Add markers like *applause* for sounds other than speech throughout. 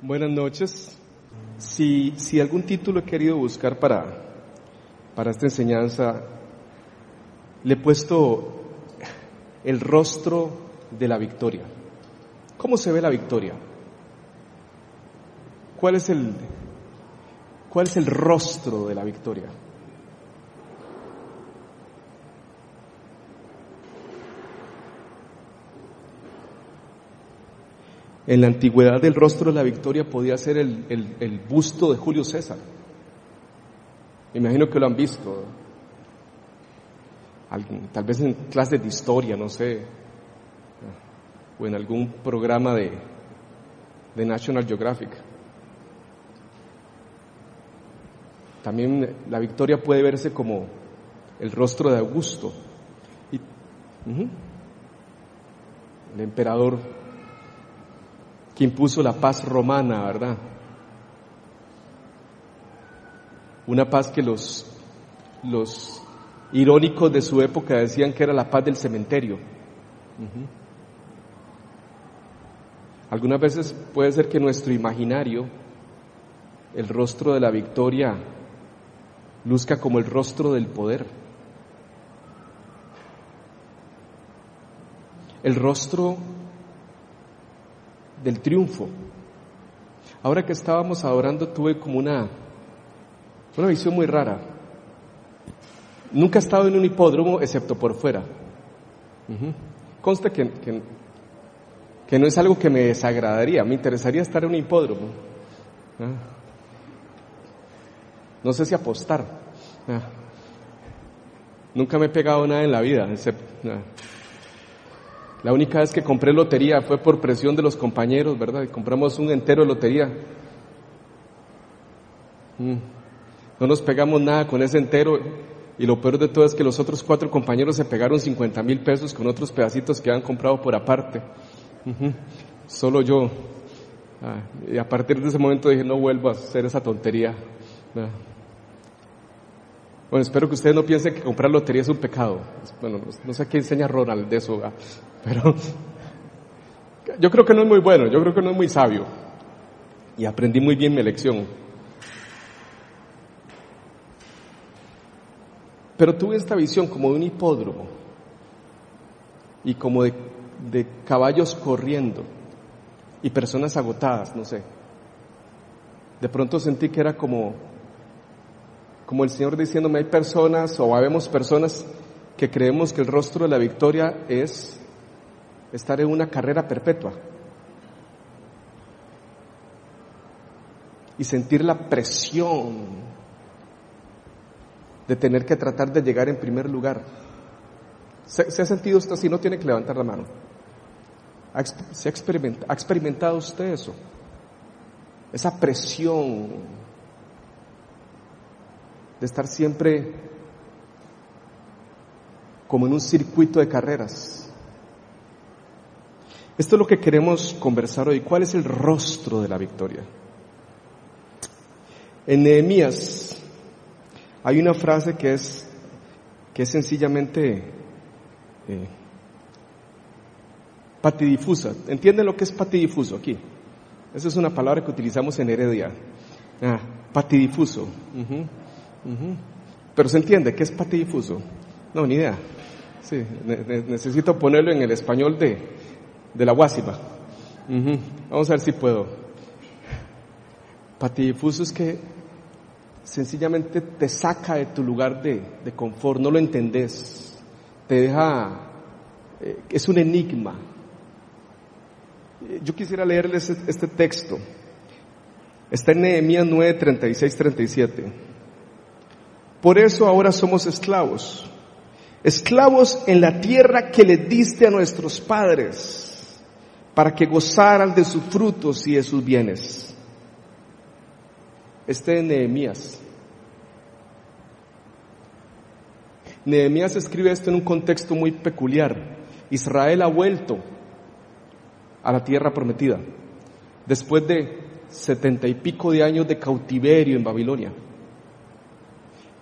Buenas noches. Si, si algún título he querido buscar para, para esta enseñanza, le he puesto el rostro de la victoria. ¿Cómo se ve la victoria? ¿Cuál es el, cuál es el rostro de la victoria? En la antigüedad el rostro de la victoria podía ser el, el, busto de Julio César. Me imagino que lo han visto. tal vez en clases de historia, no sé. O en algún programa de, de National Geographic. También la victoria puede verse como el rostro de Augusto. Y, El emperador que impuso la paz romana, ¿verdad? Una paz que los, los irónicos de su época decían que era la paz del cementerio. Algunas veces puede ser que nuestro imaginario, el rostro de la victoria, luzca como el rostro del poder. El rostro del triunfo. Ahora que estábamos adorando tuve como una, una visión muy rara. Nunca he estado en un hipódromo excepto por fuera. Consta que, que, no es algo que me desagradaría, me interesaría estar en un hipódromo. ¿Ah? No sé si apostar. ¿Ah? Nunca me he pegado nada en la vida, excepto, ¿ah? La única vez que compré lotería fue por presión de los compañeros, ¿verdad? Y compramos un entero de lotería. Mm. No nos pegamos nada con ese entero y lo peor de todo es que los otros cuatro compañeros se pegaron 50 mil pesos con otros pedacitos que habían comprado por aparte. Solo yo. Ah, y a partir de ese momento dije, no vuelvo a hacer esa tontería. Bueno, espero que ustedes no piensen que comprar lotería es un pecado. Bueno, no sé qué enseña Ronald de eso, pero *laughs* yo creo que no es muy bueno, yo creo que no es muy sabio. Y aprendí muy bien mi lección. Pero tuve esta visión como de un hipódromo y como de, de caballos corriendo y personas agotadas, no sé. De pronto sentí que era como como el Señor diciéndome, hay personas o habemos personas que creemos que el rostro de la victoria es estar en una carrera perpetua y sentir la presión de tener que tratar de llegar en primer lugar. ¿Se, ha sentido usted así? No tiene que levantar la mano. ¿Se ha experimentado usted eso? Esa presión de estar siempre como en un circuito de carreras. Esto es lo que queremos conversar hoy. ¿Cuál es el rostro de la victoria? En Nehemías hay una frase que es, que es sencillamente eh, patidifusa. ¿Entienden lo que es patidifuso aquí? Esa es una palabra que utilizamos en Heredia. Ah, patidifuso. Pero se entiende que es patidifuso. No, ni idea. Sí, necesito ponerlo en el español de, de la guásima. Vamos a ver si puedo. Patidifuso es que sencillamente te saca de tu lugar de, de confort, no lo entendés, te deja, eh, es un enigma. Yo quisiera leerles este texto. Está en Nehemías 9, 36, 37. Por eso ahora somos esclavos. Esclavos en la tierra que le diste a nuestros padres para que gozaran de sus frutos y de sus bienes. Este es Nehemías. Nehemías escribe esto en un contexto muy peculiar. Israel ha vuelto a la tierra prometida después de setenta y pico de años de cautiverio en Babilonia.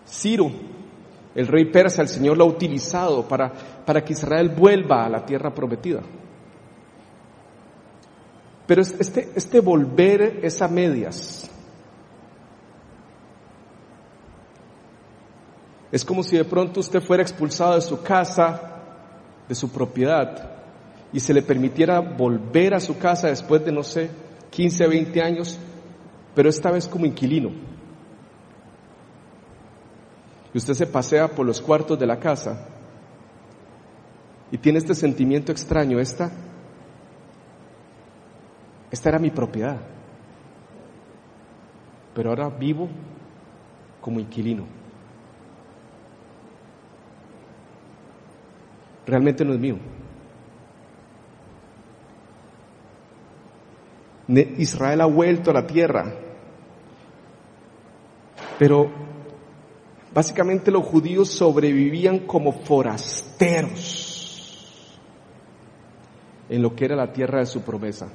Ciro, el rey persa, el Señor lo ha utilizado para, para que Israel vuelva a la tierra prometida. Pero este, este volver es a medias. Es como si de pronto usted fuera expulsado de su casa, de su propiedad, y se le permitiera volver a su casa después de, no sé, 15, 20 años, pero esta vez como inquilino. Y usted se pasea por los cuartos de la casa y tiene este sentimiento extraño, esta, esta era mi propiedad, pero ahora vivo como inquilino. Realmente no es mío. Israel ha vuelto a la tierra, pero básicamente los judíos sobrevivían como forasteros en lo que era la tierra de su promesa.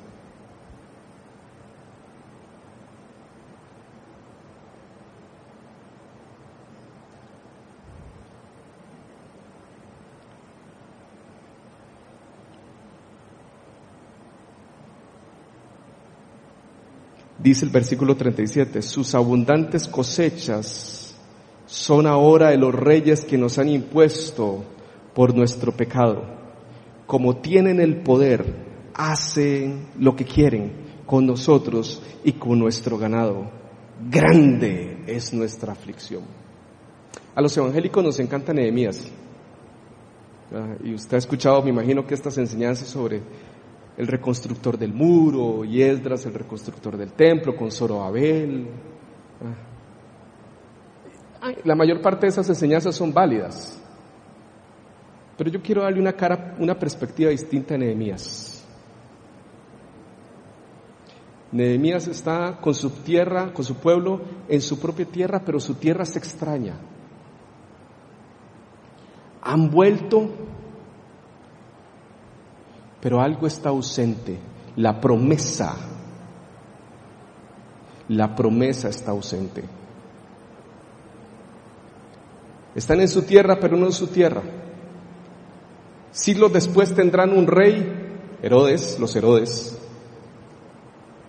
Dice el versículo 37, sus abundantes cosechas son ahora de los reyes que nos han impuesto por nuestro pecado. Como tienen el poder, hacen lo que quieren con nosotros y con nuestro ganado. Grande es nuestra aflicción. A los evangélicos nos encanta Nehemías. Ah, y usted ha escuchado, me imagino que estas enseñanzas sobre el reconstructor del muro, y Esdras, el reconstructor del templo, con Zorobabel. La mayor parte de esas enseñanzas son válidas. Pero yo quiero darle una cara, una perspectiva distinta a Nehemías. Nehemías está con su tierra, con su pueblo, en su propia tierra, pero su tierra se extraña. Han vuelto pero algo está ausente, la promesa. La promesa está ausente. Están en su tierra, pero no en su tierra. Siglos después tendrán un rey, Herodes, los Herodes,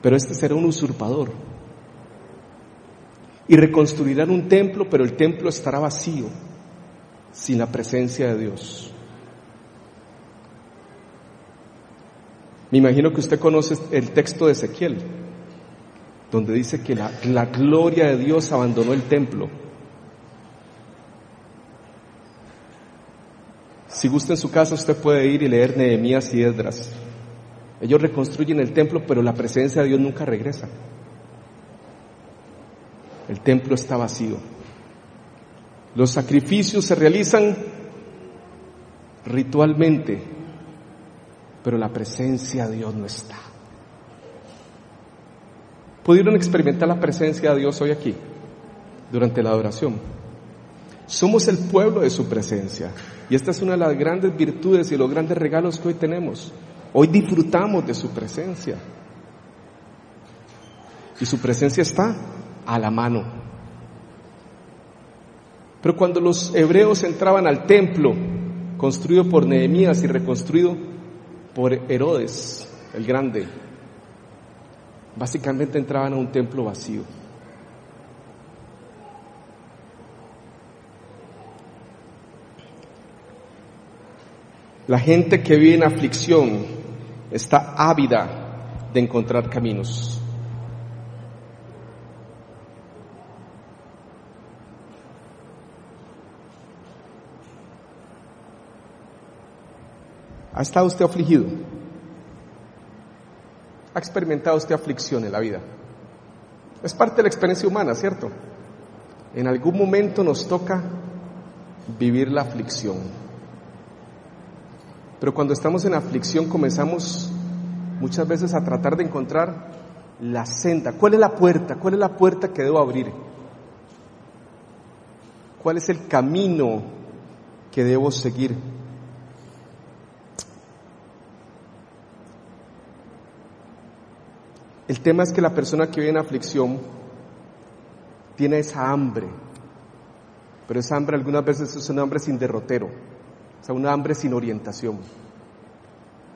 pero este será un usurpador. Y reconstruirán un templo, pero el templo estará vacío, sin la presencia de Dios. Me imagino que usted conoce el texto de Ezequiel, donde dice que la, gloria de Dios abandonó el templo. Si gusta en su casa, usted puede ir y leer Nehemías y Esdras. Ellos reconstruyen el templo, pero la presencia de Dios nunca regresa. El templo está vacío. Los sacrificios se realizan ritualmente, pero la presencia de Dios no está. ¿Pudieron experimentar la presencia de Dios hoy aquí, durante la adoración? Somos el pueblo de su presencia. Y esta es una de las grandes virtudes y los grandes regalos que hoy tenemos. Hoy disfrutamos de su presencia. Y su presencia está a la mano. Pero cuando los hebreos entraban al templo, construido por Nehemías y reconstruido por Herodes el Grande. Básicamente entraban a un templo vacío. La gente que vive en aflicción está ávida de encontrar caminos. ¿Ha estado usted afligido? ¿Ha experimentado usted aflicción en la vida? Es parte de la experiencia humana, ¿cierto? En algún momento nos toca vivir la aflicción. Pero cuando estamos en aflicción comenzamos muchas veces a tratar de encontrar la senda. ¿Cuál es la puerta? ¿Cuál es la puerta que debo abrir? ¿Cuál es el camino que debo seguir? El tema es que la persona que vive en aflicción tiene esa hambre, pero esa hambre algunas veces es un hambre sin derrotero, o sea, una hambre sin orientación.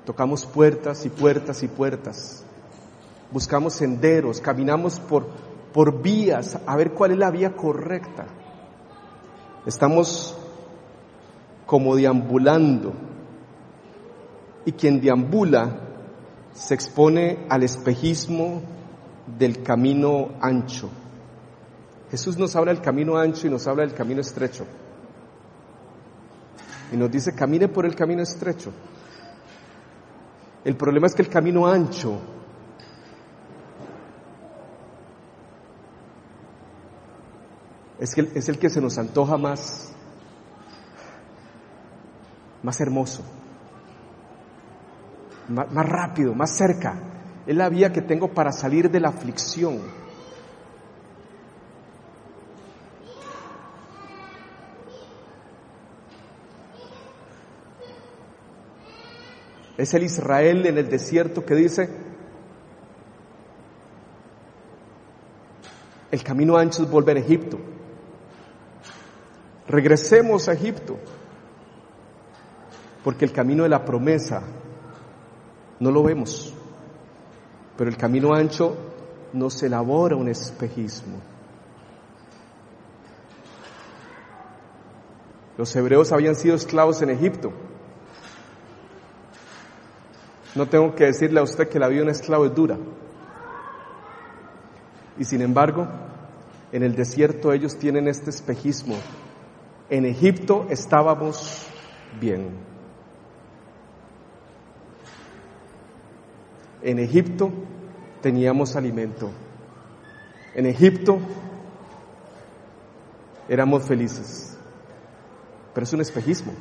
Tocamos puertas y puertas y puertas, buscamos senderos, caminamos por, por vías a ver cuál es la vía correcta. Estamos como deambulando y quien deambula se expone al espejismo del camino ancho. Jesús nos habla del camino ancho y nos habla del camino estrecho. Y nos dice, camine por el camino estrecho. El problema es que el camino ancho es, que, es el que se nos antoja más, más hermoso, más rápido, más cerca. Es la vía que tengo para salir de la aflicción. Es el Israel en el desierto que dice, el camino ancho es volver a Egipto. Regresemos a Egipto, porque el camino de la promesa no lo vemos, pero el camino ancho nos elabora un espejismo. Los hebreos habían sido esclavos en Egipto. No tengo que decirle a usted que la vida de esclavo es dura. Y sin embargo, en el desierto ellos tienen este espejismo. En Egipto estábamos bien. En Egipto teníamos alimento. En Egipto éramos felices. Pero es un espejismo.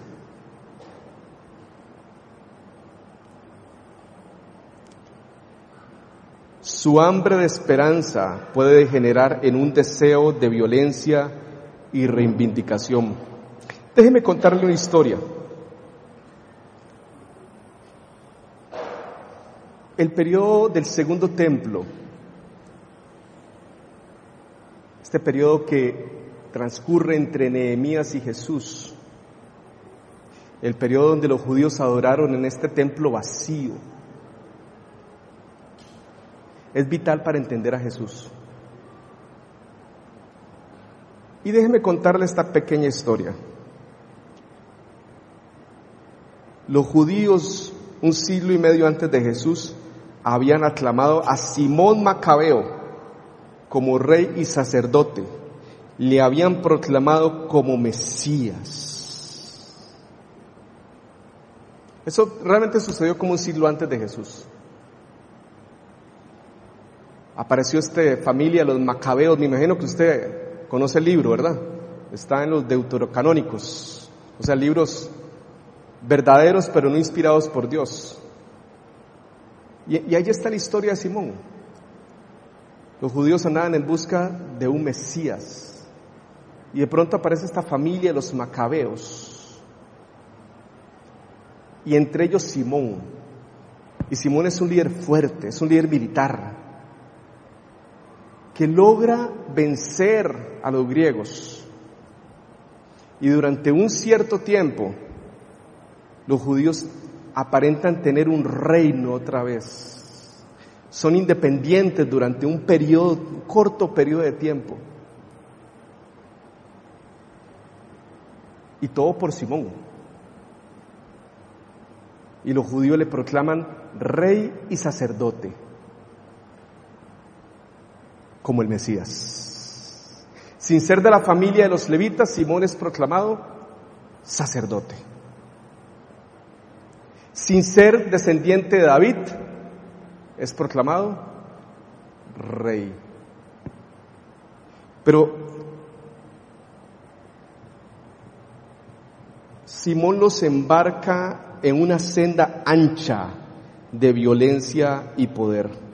Su hambre de esperanza puede degenerar en un deseo de violencia y reivindicación. Déjeme contarle una historia. El periodo del segundo templo, este periodo que transcurre entre Nehemías y Jesús, el periodo donde los judíos adoraron en este templo vacío, es vital para entender a Jesús. Y déjeme contarle esta pequeña historia. Los judíos, un siglo y medio antes de Jesús, habían aclamado a Simón Macabeo como rey y sacerdote. Le habían proclamado como Mesías. Eso realmente sucedió como un siglo antes de Jesús apareció esta familia, los macabeos, me imagino que usted conoce el libro, ¿verdad? Está en los deuterocanónicos, o sea, libros verdaderos pero no inspirados por Dios. Y, ahí está la historia de Simón. Los judíos andaban en busca de un Mesías. Y de pronto aparece esta familia, los macabeos. Y entre ellos Simón. Y Simón es un líder fuerte, es un líder militar que logra vencer a los griegos. Y durante un cierto tiempo, los judíos aparentan tener un reino otra vez. Son independientes durante un periodo, un corto periodo de tiempo. Y todo por Simón. Y los judíos le proclaman rey y sacerdote como el Mesías. Sin ser de la familia de los levitas, Simón es proclamado sacerdote. Sin ser descendiente de David, es proclamado rey. Pero Simón los embarca en una senda ancha de violencia y poder.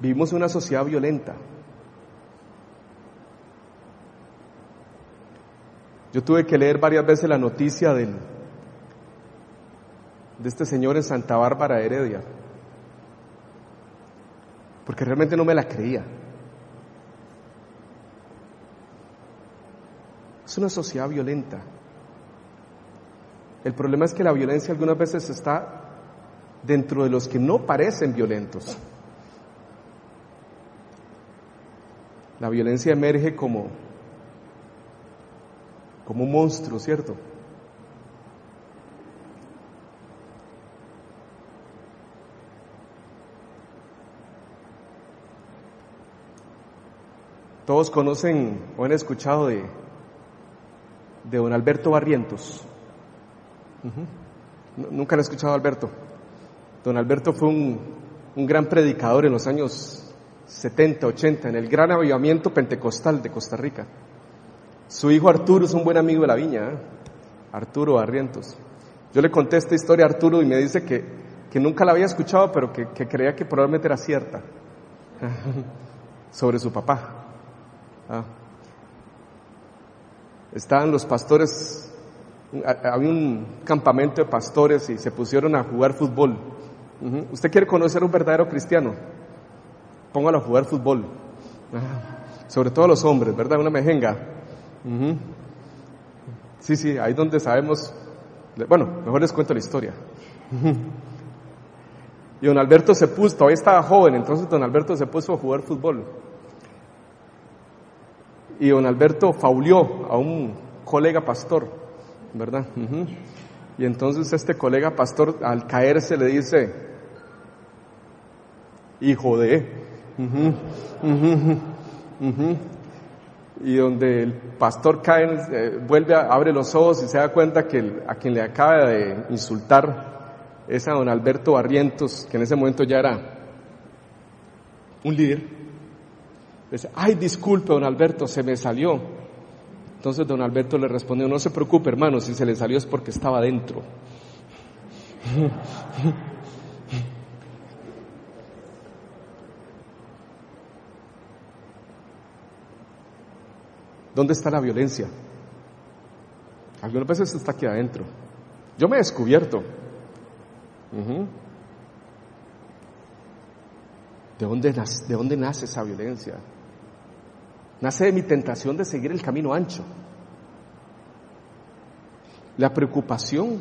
Vivimos en una sociedad violenta. Yo tuve que leer varias veces la noticia del, de este señor en Santa Bárbara, Heredia, porque realmente no me la creía. Es una sociedad violenta. El problema es que la violencia algunas veces está dentro de los que no parecen violentos. La violencia emerge como, como un monstruo, ¿cierto? Todos conocen o han escuchado de, de don Alberto Barrientos. Nunca han escuchado a Alberto. Don Alberto fue un, un gran predicador en los años 70, 80, en el gran avivamiento pentecostal de Costa Rica. Su hijo Arturo es un buen amigo de la viña, ¿eh? Arturo Barrientos. Yo le conté esta historia a Arturo y me dice que, que nunca la había escuchado, pero que, que creía que probablemente era cierta, *laughs* sobre su papá. Ah. Estaban los pastores, había un campamento de pastores y se pusieron a jugar fútbol. ¿Usted quiere conocer a un verdadero cristiano? Póngalo a jugar fútbol. Sobre todo los hombres, ¿verdad? Una mejenga. Sí, sí, ahí donde sabemos. Bueno, mejor les cuento la historia. Y don Alberto se puso, todavía estaba joven, entonces don Alberto se puso a jugar fútbol y don Alberto faulió a un colega pastor, ¿verdad? Y entonces este colega pastor al caerse le dice, hijo de, y donde el pastor cae, eh, vuelve, a, abre los ojos y se da cuenta que a quien le acaba de insultar es a don Alberto Barrientos, que en ese momento ya era un líder, Dice, ay, disculpe, don Alberto, se me salió. Entonces don Alberto le respondió, no se preocupe, hermano, si se le salió es porque estaba dentro. *laughs* ¿Dónde está la violencia? Algunas veces está aquí adentro. Yo me he descubierto. ¿De dónde, nace, ¿De dónde nace esa violencia? Nace de mi tentación de seguir el camino ancho. La preocupación.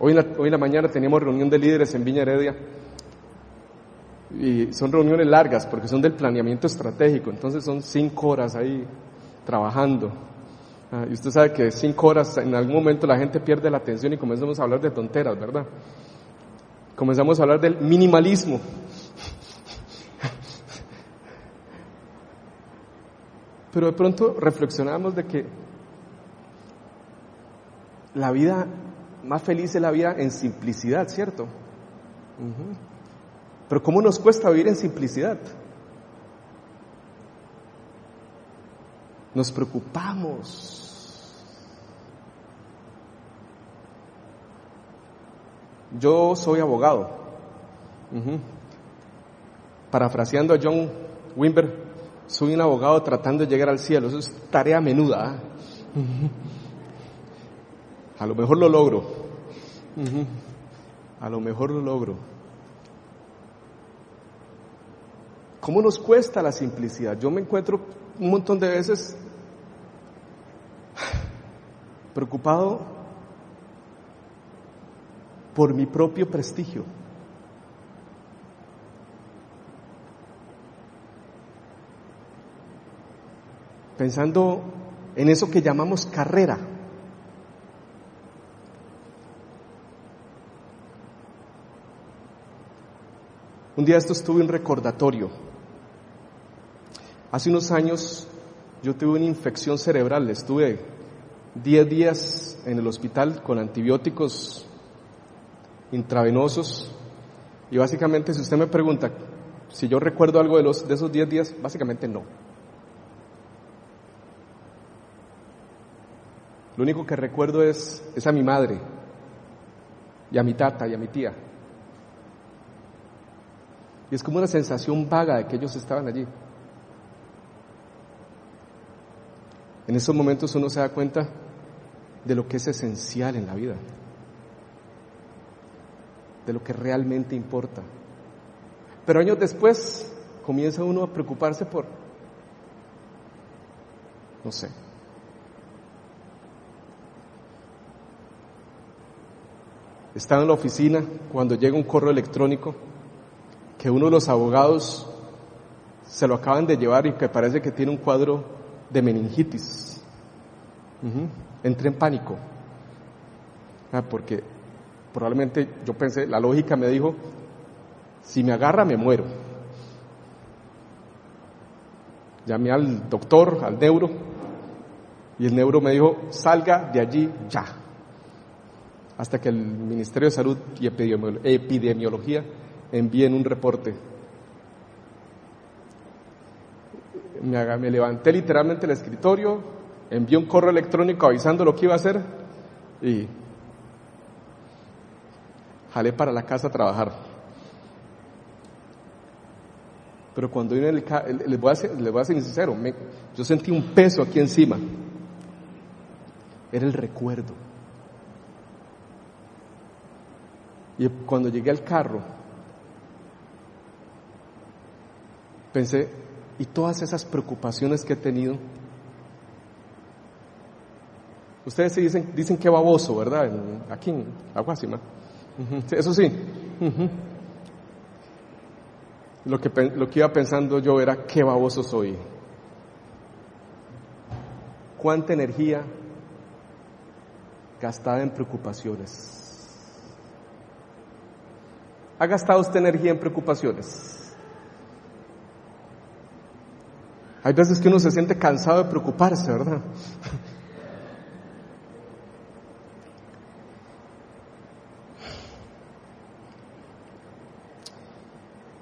Hoy hoy en la mañana teníamos reunión de líderes en Viña Heredia y son reuniones largas porque son del planeamiento estratégico, entonces son cinco horas ahí trabajando. Ah, y usted sabe que cinco horas en algún momento la gente pierde la atención y comenzamos a hablar de tonteras, ¿verdad? Comenzamos a hablar del minimalismo. *laughs* Pero de pronto reflexionamos de que la vida más feliz es la vida en simplicidad, ¿cierto? Pero ¿cómo nos cuesta vivir en simplicidad? Nos preocupamos. Yo soy abogado. Parafraseando a John Wimber, soy un abogado tratando de llegar al cielo. Eso es tarea menuda. ¿ah? A lo mejor lo logro. A lo mejor lo logro. ¿Cómo nos cuesta la simplicidad? Yo me encuentro un montón de veces preocupado por mi propio prestigio. pensando en eso que llamamos carrera. Un día esto estuve un recordatorio. Hace unos años yo tuve una infección cerebral, estuve 10 días en el hospital con antibióticos intravenosos y básicamente si usted me pregunta si yo recuerdo algo de, los, de esos 10 días, básicamente no. Lo único que recuerdo es, es a mi madre y a mi tata y a mi tía. Y es como una sensación vaga de que ellos estaban allí. En esos momentos uno se da cuenta de lo que es esencial en la vida, de lo que realmente importa. Pero años después comienza uno a preocuparse por, no sé, estaba en la oficina cuando llega un correo electrónico que uno de los abogados se lo acaban de llevar y que parece que tiene un cuadro de meningitis. Entré en pánico. Ah, porque probablemente yo pensé, la lógica me dijo, si me agarra me muero. Llamé al doctor, al neuro, y el neuro me dijo, salga de allí ya. Hasta que el Ministerio de Salud y Epidemiología envíen un reporte. Me, levanté literalmente del escritorio, envié un correo electrónico avisando lo que iba a hacer y jalé para la casa a trabajar. Pero cuando vine el les voy a ser, les voy a ser sincero, yo sentí un peso aquí encima. Era el recuerdo. Y cuando llegué al carro, pensé, ¿y todas esas preocupaciones que he tenido? Ustedes se dicen, dicen que baboso, ¿verdad? Aquí en Aguasima. Eso sí. Lo que, lo que iba pensando yo era, qué baboso soy. ¿Cuánta energía gastada en preocupaciones? ¿Ha gastado usted energía en preocupaciones? Hay veces que uno se siente cansado de preocuparse, ¿verdad?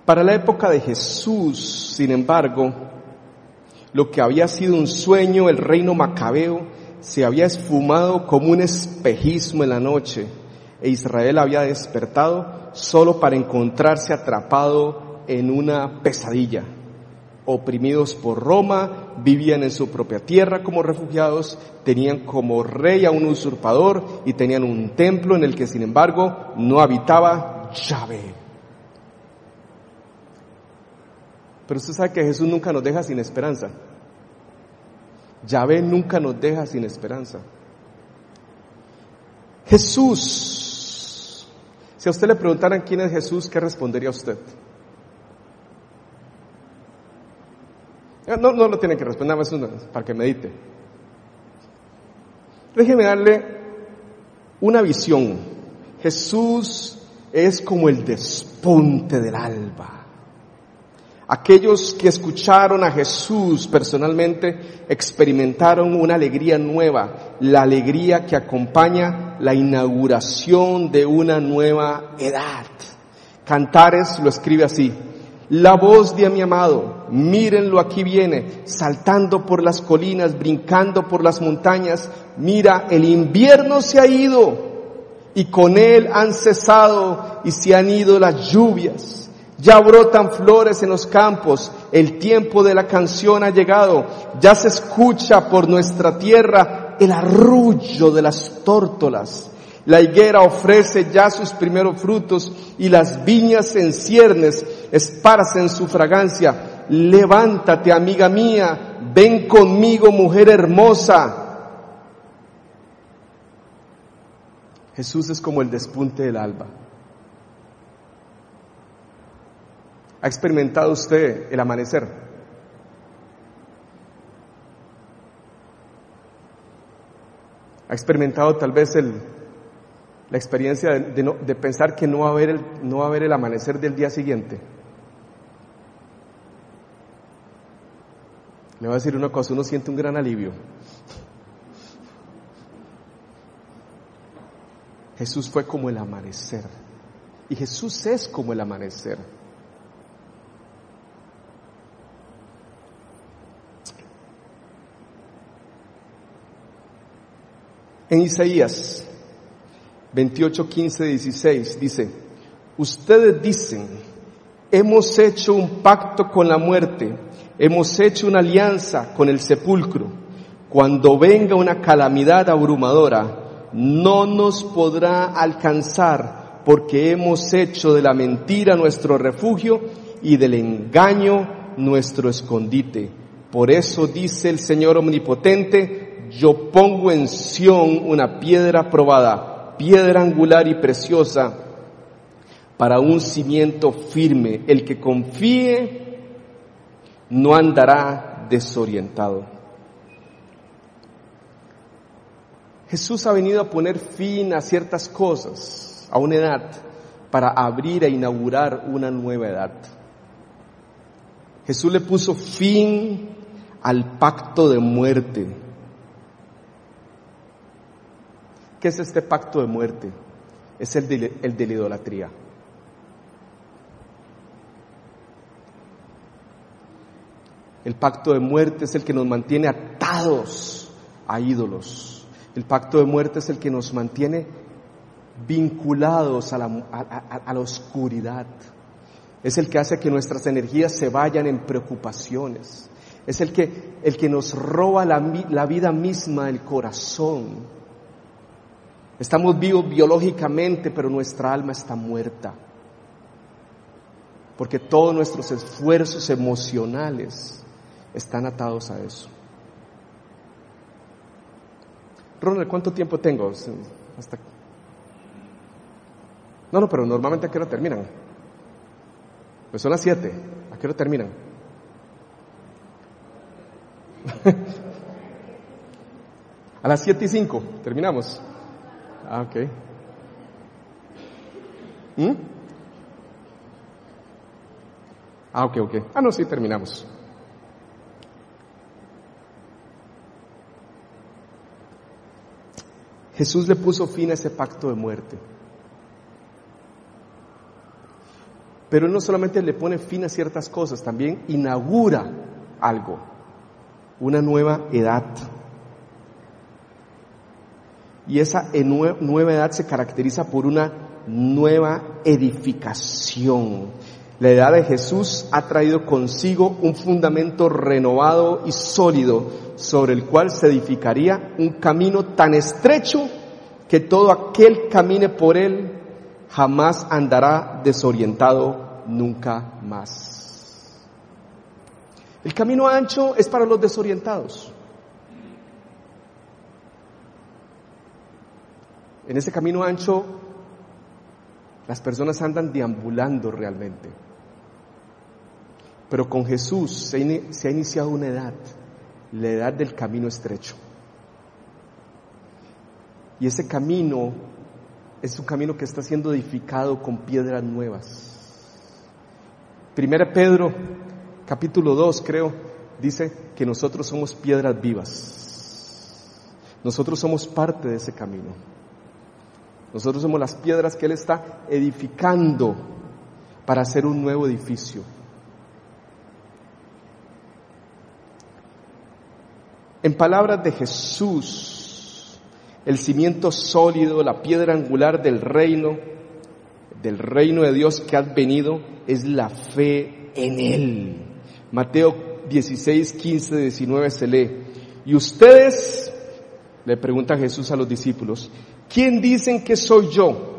Para la época de Jesús, sin embargo, lo que había sido un sueño, el reino macabeo, se había esfumado como un espejismo en la noche e Israel había despertado solo para encontrarse atrapado en una pesadilla. Oprimidos por Roma, vivían en su propia tierra como refugiados, tenían como rey a un usurpador y tenían un templo en el que sin embargo no habitaba Yahvé. Pero usted sabe que Jesús nunca nos deja sin esperanza. Yahvé nunca nos deja sin esperanza. Jesús. Si a usted le preguntaran quién es Jesús, ¿qué respondería usted? No, no lo tiene que responder, más para que medite. Déjeme darle una visión. Jesús es como el despunte del alba. Aquellos que escucharon a Jesús personalmente experimentaron una alegría nueva, la alegría que acompaña la inauguración de una nueva edad. Cantares lo escribe así, la voz de mi amado, mírenlo aquí viene, saltando por las colinas, brincando por las montañas, mira, el invierno se ha ido y con él han cesado y se han ido las lluvias. Ya brotan flores en los campos, el tiempo de la canción ha llegado, ya se escucha por nuestra tierra el arrullo de las tórtolas. La higuera ofrece ya sus primeros frutos y las viñas en ciernes esparcen su fragancia. Levántate, amiga mía, ven conmigo, mujer hermosa. Jesús es como el despunte del alba. ¿Ha experimentado usted el amanecer? ¿Ha experimentado tal vez el, la experiencia de, pensar que no va, a haber el, no va a haber el amanecer del día siguiente? Le voy a decir una cosa, uno siente un gran alivio. Jesús fue como el amanecer. Y Jesús es como el amanecer. En Isaías 28, 15, 16 dice, ustedes dicen, hemos hecho un pacto con la muerte, hemos hecho una alianza con el sepulcro. Cuando venga una calamidad abrumadora, no nos podrá alcanzar porque hemos hecho de la mentira nuestro refugio y del engaño nuestro escondite. Por eso dice el Señor Omnipotente, yo pongo en Sión una piedra probada, piedra angular y preciosa para un cimiento firme. El que confíe no andará desorientado. Jesús ha venido a poner fin a ciertas cosas, a una edad, para abrir e inaugurar una nueva edad. Jesús le puso fin al pacto de muerte. ¿Qué es este pacto de muerte? Es el de, el de la idolatría. El pacto de muerte es el que nos mantiene atados a ídolos. El pacto de muerte es el que nos mantiene vinculados a la, a la, oscuridad. Es el que hace que nuestras energías se vayan en preocupaciones. Es el que, el que nos roba la, la vida misma del corazón. Estamos vivos biológicamente, pero nuestra alma está muerta. Porque todos nuestros esfuerzos emocionales están atados a eso. Ronald, ¿cuánto tiempo tengo? Hasta... No, no, pero normalmente a qué hora terminan. Pues son las 7. ¿A qué hora terminan? *laughs* a las 7 y 5 terminamos. Ah, ok. ¿Mm? Ah, ok, ok. Ah, no, sí, terminamos. Jesús le puso fin a ese pacto de muerte. Pero Él no solamente le pone fin a ciertas cosas, también inaugura algo, una nueva edad. Y esa nueva edad se caracteriza por una nueva edificación. La edad de Jesús ha traído consigo un fundamento renovado y sólido sobre el cual se edificaría un camino tan estrecho que todo aquel camine por él jamás andará desorientado nunca más. El camino ancho es para los desorientados. En ese camino ancho las personas andan deambulando realmente. Pero con Jesús se, ha iniciado una edad la edad del camino estrecho. Y ese camino es un camino que está siendo edificado con piedras nuevas. Primera Pedro, capítulo 2, creo, dice que nosotros somos piedras vivas. Nosotros somos parte de ese camino. Nosotros somos las piedras que Él está edificando para hacer un nuevo edificio. En palabras de Jesús, el cimiento sólido, la piedra angular del reino, del reino de Dios que ha venido, es la fe en Él. Mateo 16, 15, 19 se lee. Y ustedes, le pregunta Jesús a los discípulos, ¿quién dicen que soy yo?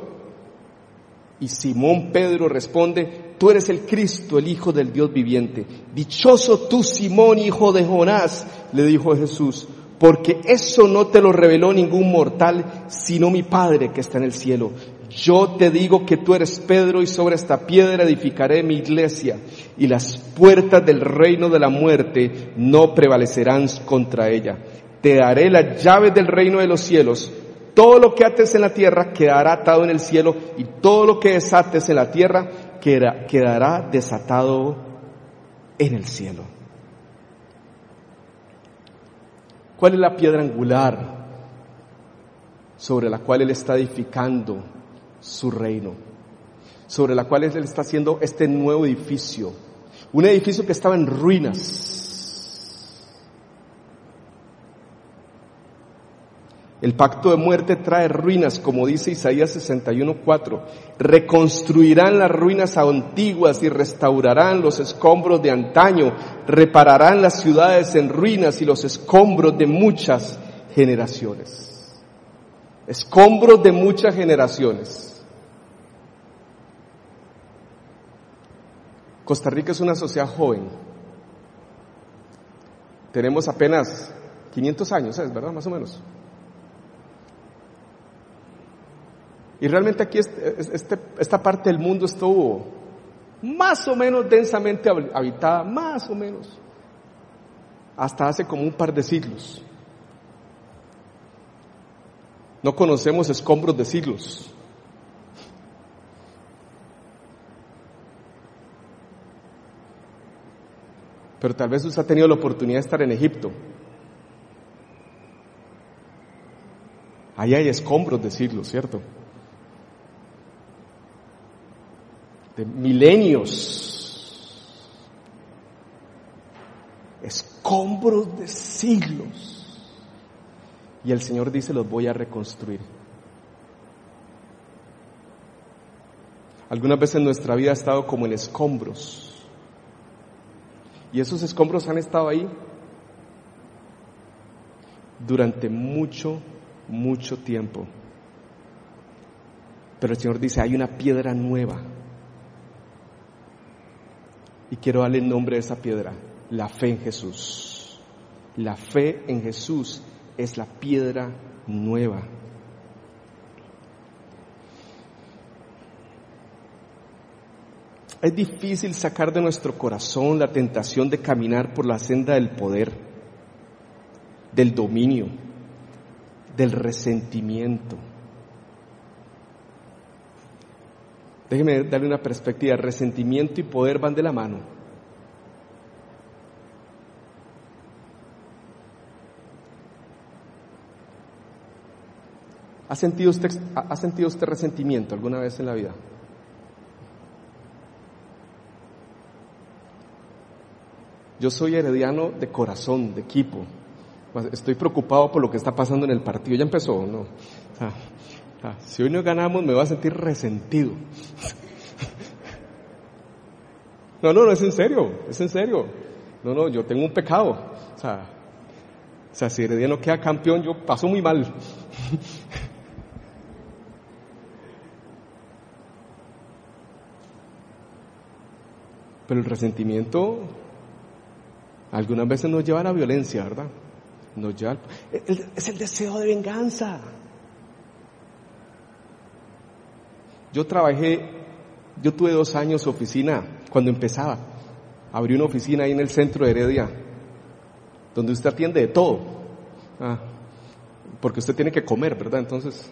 Y Simón Pedro responde, tú eres el Cristo, el Hijo del Dios viviente. Dichoso tú, Simón, hijo de Jonás, le dijo Jesús, porque eso no te lo reveló ningún mortal, sino mi Padre que está en el cielo. Yo te digo que tú eres Pedro y sobre esta piedra edificaré mi iglesia y las puertas del reino de la muerte no prevalecerán contra ella. Te daré las llaves del reino de los cielos. Todo lo que ates en la tierra quedará atado en el cielo y todo lo que desates en la tierra quedará desatado en el cielo. ¿Cuál es la piedra angular sobre la cual Él está edificando su reino? Sobre la cual Él está haciendo este nuevo edificio. Un edificio que estaba en ruinas El pacto de muerte trae ruinas, como dice Isaías 61.4. Reconstruirán las ruinas antiguas y restaurarán los escombros de antaño. Repararán las ciudades en ruinas y los escombros de muchas generaciones. Escombros de muchas generaciones. Costa Rica es una sociedad joven. Tenemos apenas 500 años, ¿es verdad? Más o menos. Y realmente aquí este, esta parte del mundo estuvo más o menos densamente habitada, más o menos, hasta hace como un par de siglos. No conocemos escombros de siglos. Pero tal vez usted ha tenido la oportunidad de estar en Egipto. Ahí hay escombros de siglos, ¿cierto? Milenios. Escombros de siglos. Y el Señor dice, los voy a reconstruir. Algunas veces nuestra vida ha estado como en escombros y esos escombros han estado ahí durante mucho, mucho tiempo. Pero el Señor dice, hay una piedra nueva. Y quiero darle el nombre de esa piedra, la fe en Jesús. La fe en Jesús es la piedra nueva. Es difícil sacar de nuestro corazón la tentación de caminar por la senda del poder, del dominio, del resentimiento. Déjeme darle una perspectiva. Resentimiento y poder van de la mano. ¿Ha sentido usted, ha sentido usted resentimiento alguna vez en la vida? Yo soy herediano de corazón, de equipo. Estoy preocupado por lo que está pasando en el partido. Ya empezó, ¿no? Si hoy no ganamos me voy a sentir resentido. *laughs* No, no, no, es en serio, es en serio. No, no, yo tengo un pecado. O sea, o sea si Herediano queda campeón, yo paso muy mal. *laughs* Pero el resentimiento algunas veces nos lleva a la violencia, ¿verdad? Nos lleva es el deseo de venganza. Yo trabajé, yo tuve dos años oficina cuando empezaba. Abrí una oficina ahí en el centro de Heredia, donde usted atiende de todo. Ah, porque usted tiene que comer, ¿verdad? Entonces,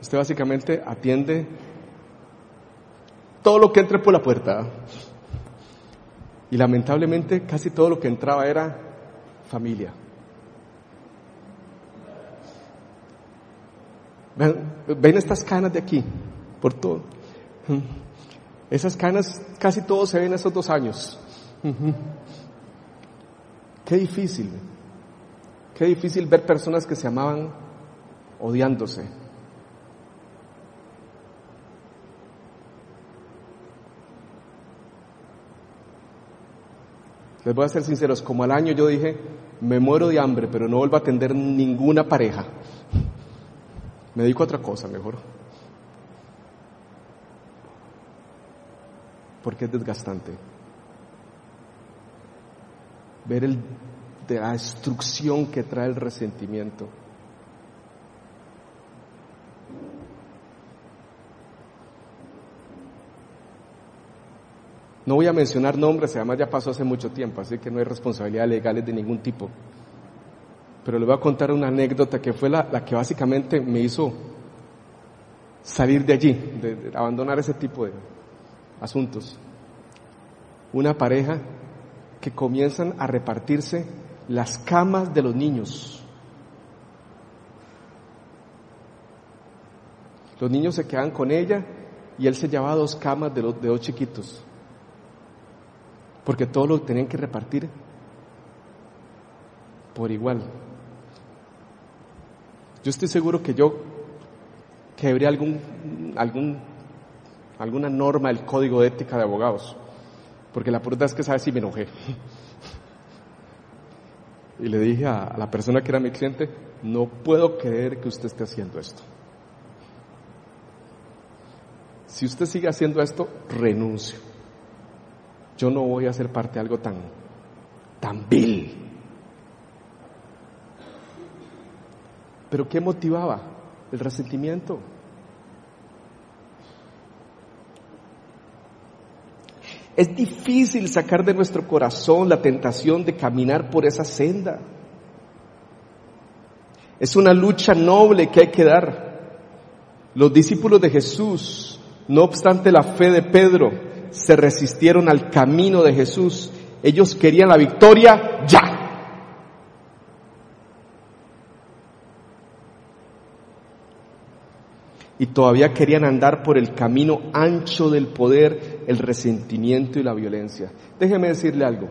usted básicamente atiende todo lo que entre por la puerta. Y lamentablemente casi todo lo que entraba era familia. Ven, estas canas de aquí, por todo. Esas canas casi todos se ven esos dos años. Qué difícil, qué difícil ver personas que se amaban odiándose. Les voy a ser sinceros, como al año yo dije, me muero de hambre, pero no vuelvo a atender ninguna pareja. Me dedico a otra cosa mejor. Porque es desgastante. Ver la destrucción que trae el resentimiento. No voy a mencionar nombres, además ya pasó hace mucho tiempo, así que no hay responsabilidades legales de ningún tipo. Pero le voy a contar una anécdota que fue la, que básicamente me hizo salir de allí, de, abandonar ese tipo de asuntos. Una pareja que comienzan a repartirse las camas de los niños. Los niños se quedan con ella y él se llevaba dos camas de, los, de dos chiquitos porque todo lo tenían que repartir por igual. Yo estoy seguro que yo quebré algún, algún, alguna norma del código de ética de abogados, porque la puerta es que sabes si me enojé. *laughs* Y le dije a la persona que era mi cliente, no puedo creer que usted esté haciendo esto. Si usted sigue haciendo esto, renuncio yo no voy a ser parte de algo tan, tan vil. Pero ¿qué motivaba? El resentimiento. Es difícil sacar de nuestro corazón la tentación de caminar por esa senda. Es una lucha noble que hay que dar. Los discípulos de Jesús, no obstante la fe de Pedro, se resistieron al camino de Jesús. Ellos querían la victoria ya. Y todavía querían andar por el camino ancho del poder, el resentimiento y la violencia. Déjeme decirle algo.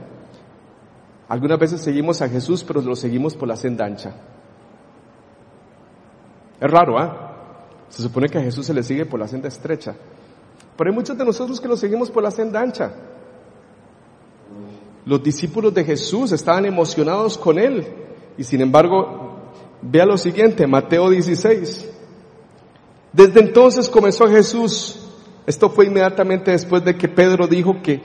Algunas veces seguimos a Jesús, pero lo seguimos por la senda ancha. Es raro, ¿ah? Se supone que a Jesús se le sigue por la senda estrecha. Pero hay muchos de nosotros que lo seguimos por la senda ancha. Los discípulos de Jesús estaban emocionados con él. Y sin embargo, vea lo siguiente, Mateo 16. Desde entonces comenzó Jesús. Esto fue inmediatamente después de que Pedro dijo que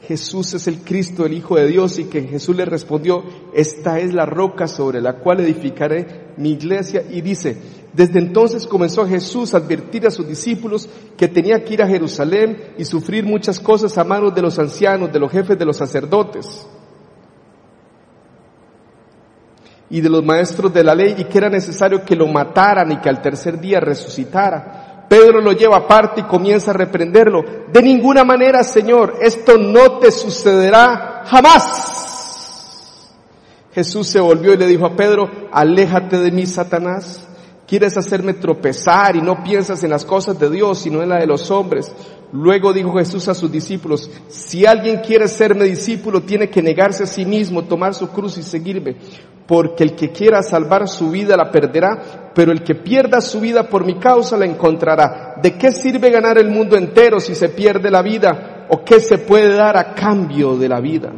Jesús es el Cristo, el Hijo de Dios, y que Jesús le respondió, esta es la roca sobre la cual edificaré mi iglesia. Y dice, desde entonces comenzó Jesús a advertir a sus discípulos que tenía que ir a Jerusalén y sufrir muchas cosas a manos de los ancianos, de los jefes de los sacerdotes y de los maestros de la ley y que era necesario que lo mataran y que al tercer día resucitara. Pedro lo lleva aparte y comienza a reprenderlo. De ninguna manera, Señor, esto no te sucederá jamás. Jesús se volvió y le dijo a Pedro, aléjate de mí, Satanás. Quieres hacerme tropezar y no piensas en las cosas de Dios, sino en la de los hombres. Luego dijo Jesús a sus discípulos, si alguien quiere serme discípulo, tiene que negarse a sí mismo, tomar su cruz y seguirme, porque el que quiera salvar su vida la perderá, pero el que pierda su vida por mi causa la encontrará. ¿De qué sirve ganar el mundo entero si se pierde la vida? ¿O qué se puede dar a cambio de la vida?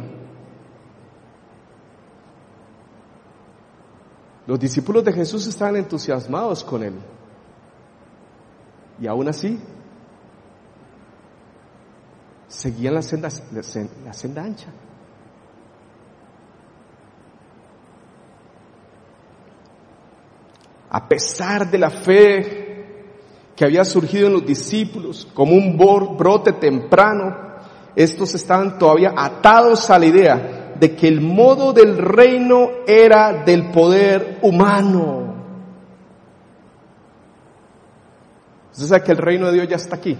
Los discípulos de Jesús estaban entusiasmados con él. Y aún así, seguían la senda, la senda ancha. A pesar de la fe que había surgido en los discípulos como un brote temprano, estos estaban todavía atados a la idea de que el modo del reino era del poder humano. Usted sabe que el reino de Dios ya está aquí.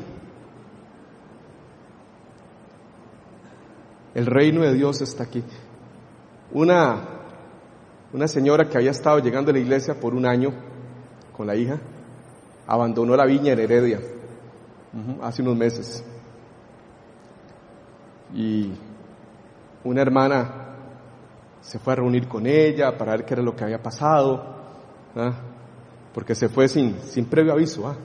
El reino de Dios está aquí. Una, una señora que había estado llegando a la iglesia por un año con la hija, abandonó la viña en Heredia hace unos meses. Y una hermana se fue a reunir con ella para ver qué era lo que había pasado, ¿ah? porque se fue sin, sin previo aviso. ¿ah?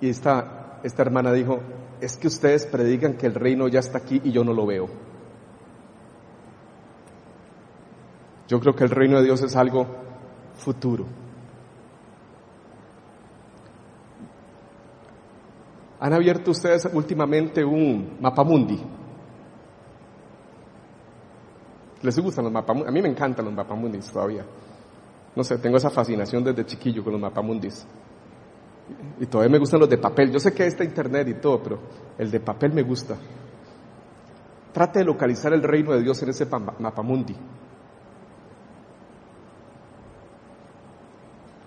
Y esta, esta hermana dijo, es que ustedes predican que el reino ya está aquí y yo no lo veo. Yo creo que el reino de Dios es algo futuro. ¿Han abierto ustedes últimamente un mapamundi? ¿Les gustan los mapamundis? A mí me encantan los mapamundis todavía. No sé, tengo esa fascinación desde chiquillo con los mapamundis. Y todavía me gustan los de papel. Yo sé que está internet y todo, pero el de papel me gusta. Trate de localizar el reino de Dios en ese mapamundi.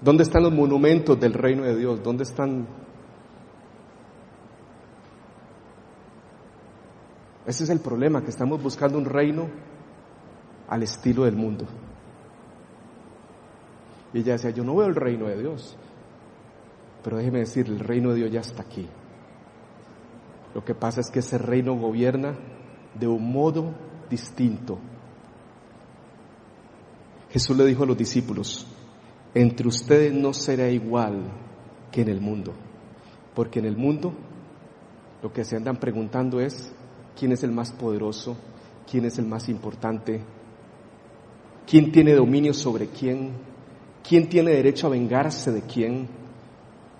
¿Dónde están los monumentos del reino de Dios? ¿Dónde están? Ese es el problema, que estamos buscando un reino al estilo del mundo. Y ella decía, yo no veo el reino de Dios. Pero déjeme decir, el reino de Dios ya está aquí. Lo que pasa es que ese reino gobierna de un modo distinto. Jesús le dijo a los discípulos, entre ustedes no será igual que en el mundo, porque en el mundo lo que se andan preguntando es quién es el más poderoso, quién es el más importante, quién tiene dominio sobre quién, quién tiene derecho a vengarse de quién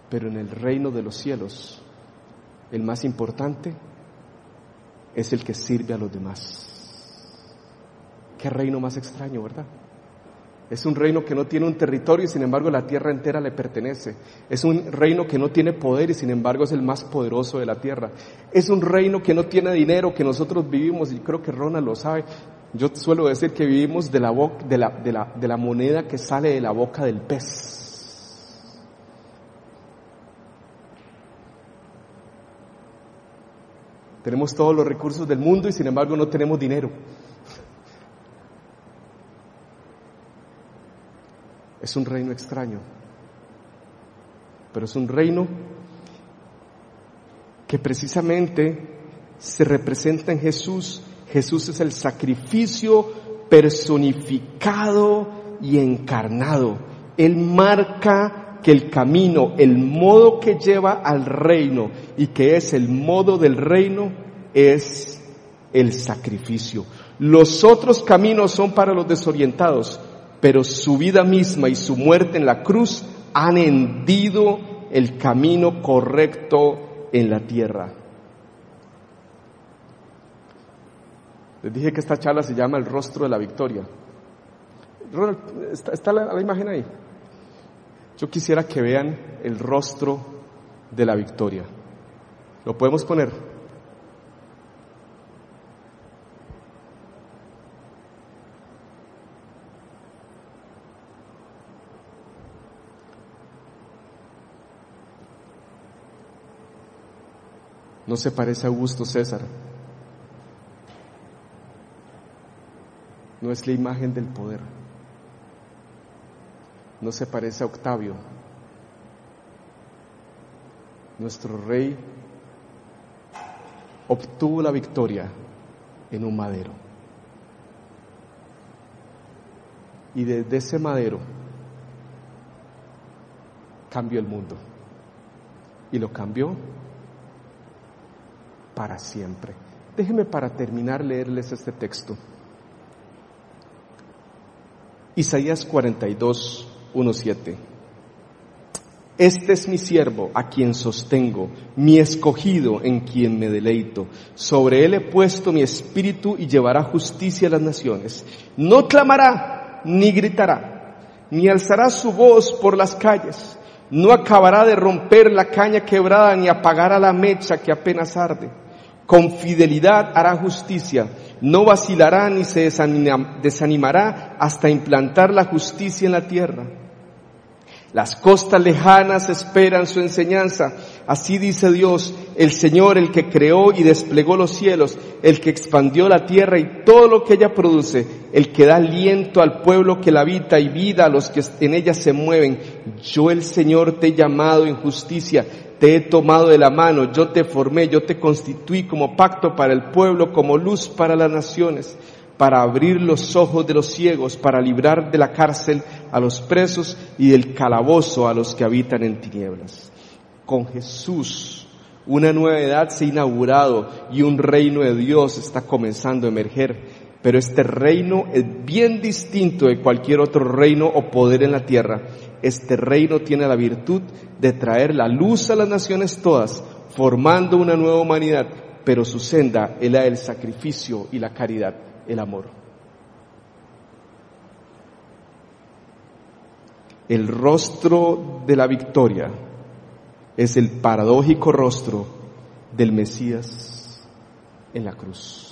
pero en el reino de los cielos, el más importante es el que sirve a los demás. Qué reino más extraño, ¿verdad? Es un reino que no tiene un territorio y sin embargo la tierra entera le pertenece. Es un reino que no tiene poder y sin embargo es el más poderoso de la tierra. Es un reino que no tiene dinero, que nosotros vivimos, y creo que Ronald lo sabe. Yo suelo decir que vivimos de la, la, de la, de la moneda que sale de la boca del pez. Tenemos todos los recursos del mundo y sin embargo no tenemos dinero. Es un reino extraño, pero es un reino que precisamente se representa en Jesús. Jesús es el sacrificio personificado y encarnado. Él marca que el camino, el modo que lleva al reino y que es el modo del reino es el sacrificio. Los otros caminos son para los desorientados, pero su vida misma y su muerte en la cruz han hendido el camino correcto en la tierra. Les dije que esta charla se llama El rostro de la victoria. ¿está, la, la imagen ahí? Yo quisiera que vean el rostro de la victoria. ¿Lo podemos poner? No se parece a Augusto César. No es la imagen del poder. No se parece a Octavio. Nuestro rey obtuvo la victoria en un madero. Y desde ese madero cambió el mundo. Y lo cambió para siempre. Déjenme para terminar leerles este texto. Isaías 42, 1, 7. Este es mi siervo a quien sostengo, mi escogido en quien me deleito. Sobre él he puesto mi espíritu y llevará justicia a las naciones. No clamará ni gritará, ni alzará su voz por las calles. No acabará de romper la caña quebrada ni apagará la mecha que apenas arde con fidelidad hará justicia, no vacilará ni se desanimará hasta implantar la justicia en la tierra. Las costas lejanas esperan su enseñanza. Así dice Dios, el Señor, el que creó y desplegó los cielos, el que expandió la tierra y todo lo que ella produce, el que da aliento al pueblo que la habita y vida a los que en ella se mueven. Yo el Señor te he llamado en justicia, te he tomado de la mano, yo te formé, yo te constituí como pacto para el pueblo, como luz para las naciones, para abrir los ojos de los ciegos, para librar de la cárcel a los presos y del calabozo a los que habitan en tinieblas. Con Jesús, una nueva edad se ha inaugurado y un reino de Dios está comenzando a emerger. Pero este reino es bien distinto de cualquier otro reino o poder en la tierra este reino tiene la virtud de traer la luz a las naciones todas, formando una nueva humanidad, pero su senda es la del sacrificio y la caridad, el amor. El rostro de la victoria es el paradójico rostro del Mesías en la cruz.